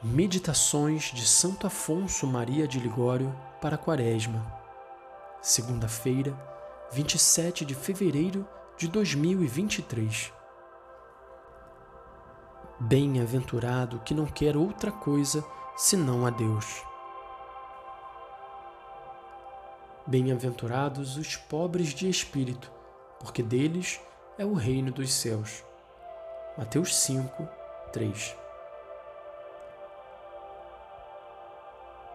Meditações de Santo Afonso Maria de Ligório para a Quaresma. Segunda-feira, 27 de fevereiro de 2023. Bem-aventurado que não quer outra coisa senão a Deus. Bem-aventurados os pobres de espírito, porque deles é o reino dos céus. Mateus 5, 3.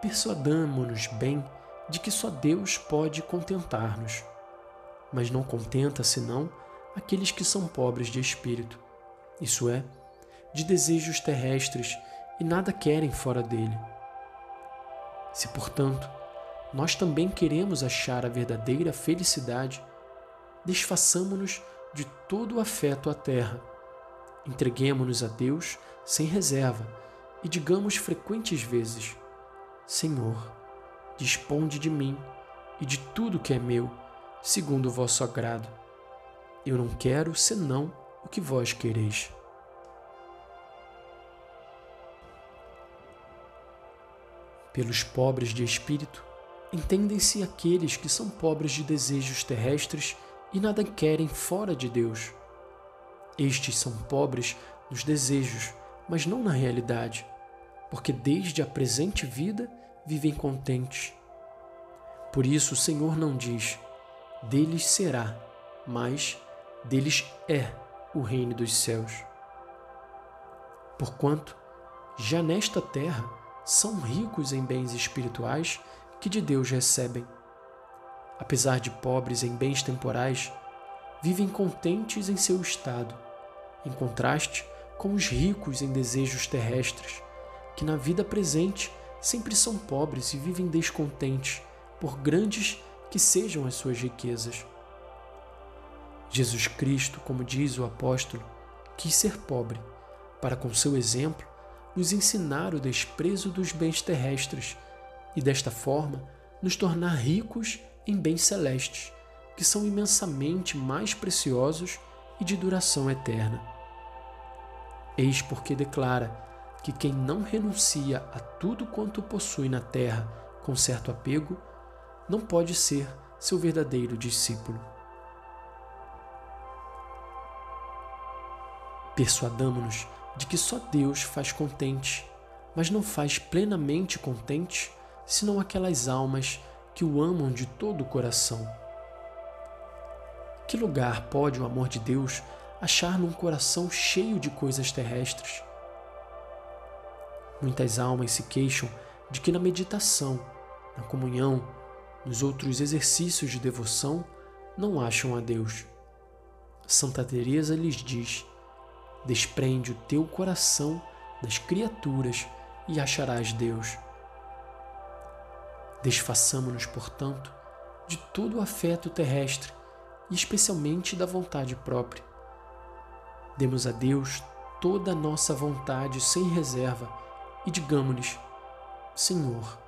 Persuadamo-nos bem de que só Deus pode contentar-nos, mas não contenta senão aqueles que são pobres de espírito, isso é, de desejos terrestres e nada querem fora dele. Se, portanto, nós também queremos achar a verdadeira felicidade, desfaçamo-nos de todo o afeto à terra, entreguemo-nos a Deus sem reserva e digamos frequentes vezes: Senhor, disponde de mim e de tudo que é meu, segundo o vosso agrado. Eu não quero senão o que vós quereis. Pelos pobres de espírito, entendem-se aqueles que são pobres de desejos terrestres e nada querem fora de Deus. Estes são pobres nos desejos, mas não na realidade porque desde a presente vida vivem contentes. Por isso o Senhor não diz, deles será, mas deles é o reino dos céus. Porquanto, já nesta terra, são ricos em bens espirituais que de Deus recebem. Apesar de pobres em bens temporais, vivem contentes em seu estado, em contraste com os ricos em desejos terrestres, que na vida presente sempre são pobres e vivem descontentes, por grandes que sejam as suas riquezas. Jesus Cristo, como diz o apóstolo, quis ser pobre, para com seu exemplo nos ensinar o desprezo dos bens terrestres e desta forma nos tornar ricos em bens celestes, que são imensamente mais preciosos e de duração eterna. Eis porque declara que quem não renuncia a tudo quanto possui na terra com certo apego, não pode ser seu verdadeiro discípulo. Persuadamo-nos de que só Deus faz contente, mas não faz plenamente contente senão aquelas almas que o amam de todo o coração. Que lugar pode o amor de Deus achar num coração cheio de coisas terrestres? Muitas almas se queixam de que na meditação, na comunhão, nos outros exercícios de devoção, não acham a Deus. Santa Teresa lhes diz: desprende o teu coração das criaturas e acharás Deus. Desfaçamo-nos, portanto, de todo o afeto terrestre e especialmente da vontade própria. Demos a Deus toda a nossa vontade sem reserva e digamos-lhes: Senhor,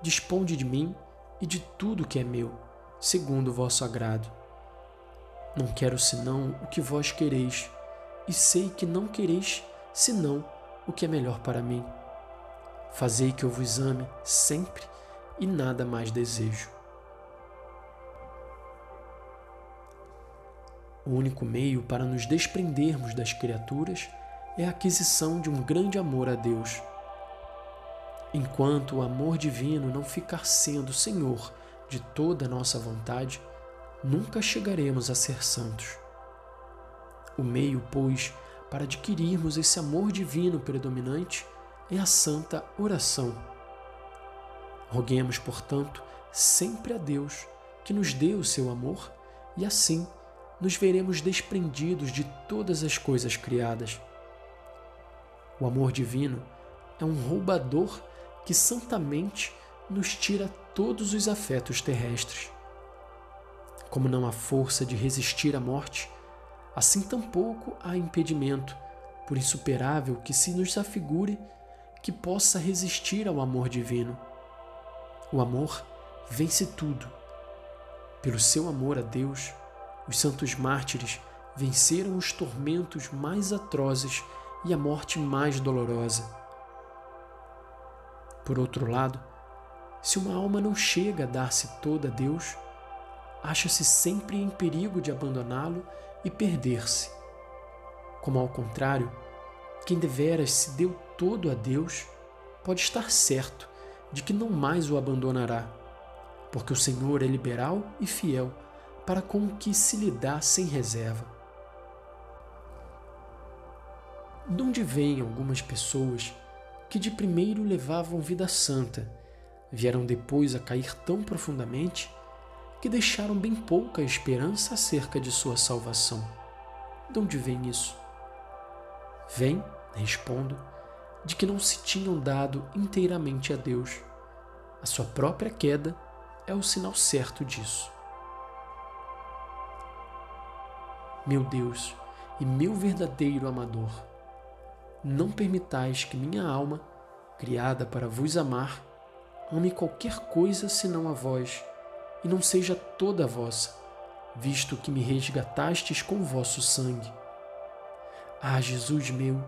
disponde de mim e de tudo que é meu, segundo o vosso agrado. Não quero senão o que vós quereis, e sei que não quereis senão o que é melhor para mim. Fazei que eu vos ame sempre e nada mais desejo. O único meio para nos desprendermos das criaturas é a aquisição de um grande amor a Deus Enquanto o amor divino não ficar sendo Senhor de toda a nossa vontade, nunca chegaremos a ser santos. O meio, pois, para adquirirmos esse amor divino predominante é a santa oração. Roguemos, portanto, sempre a Deus que nos dê o seu amor e assim nos veremos desprendidos de todas as coisas criadas. O amor divino é um roubador que santamente nos tira todos os afetos terrestres. Como não há força de resistir à morte, assim tampouco há impedimento, por insuperável que se nos afigure, que possa resistir ao amor divino. O amor vence tudo. Pelo seu amor a Deus, os santos mártires venceram os tormentos mais atrozes e a morte mais dolorosa Por outro lado, se uma alma não chega a dar-se toda a Deus, acha-se sempre em perigo de abandoná-lo e perder-se. Como ao contrário, quem deveras se deu todo a Deus pode estar certo de que não mais o abandonará, porque o Senhor é liberal e fiel para com o que se lhe dá sem reserva. De onde vêm algumas pessoas que de primeiro levavam vida santa, vieram depois a cair tão profundamente que deixaram bem pouca esperança acerca de sua salvação? De onde vem isso? Vem, respondo, de que não se tinham dado inteiramente a Deus. A sua própria queda é o sinal certo disso. Meu Deus e meu verdadeiro amador, não permitais que minha alma, criada para vos amar, ame qualquer coisa senão a vós, e não seja toda vossa, visto que me resgatastes com vosso sangue. Ah, Jesus meu,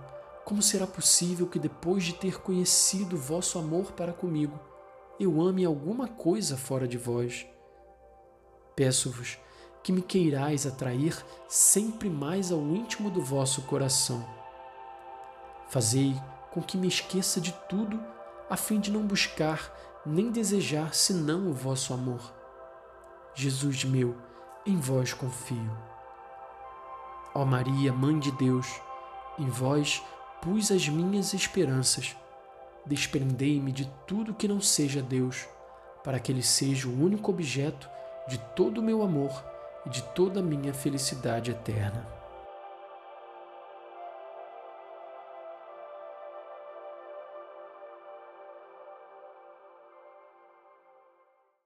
como será possível que depois de ter conhecido vosso amor para comigo, eu ame alguma coisa fora de vós? Peço-vos que me queirais atrair sempre mais ao íntimo do vosso coração. Fazei com que me esqueça de tudo, a fim de não buscar nem desejar senão o vosso amor. Jesus meu, em vós confio. Ó Maria, Mãe de Deus, em vós pus as minhas esperanças. Desprendei-me de tudo que não seja Deus, para que Ele seja o único objeto de todo o meu amor e de toda a minha felicidade eterna.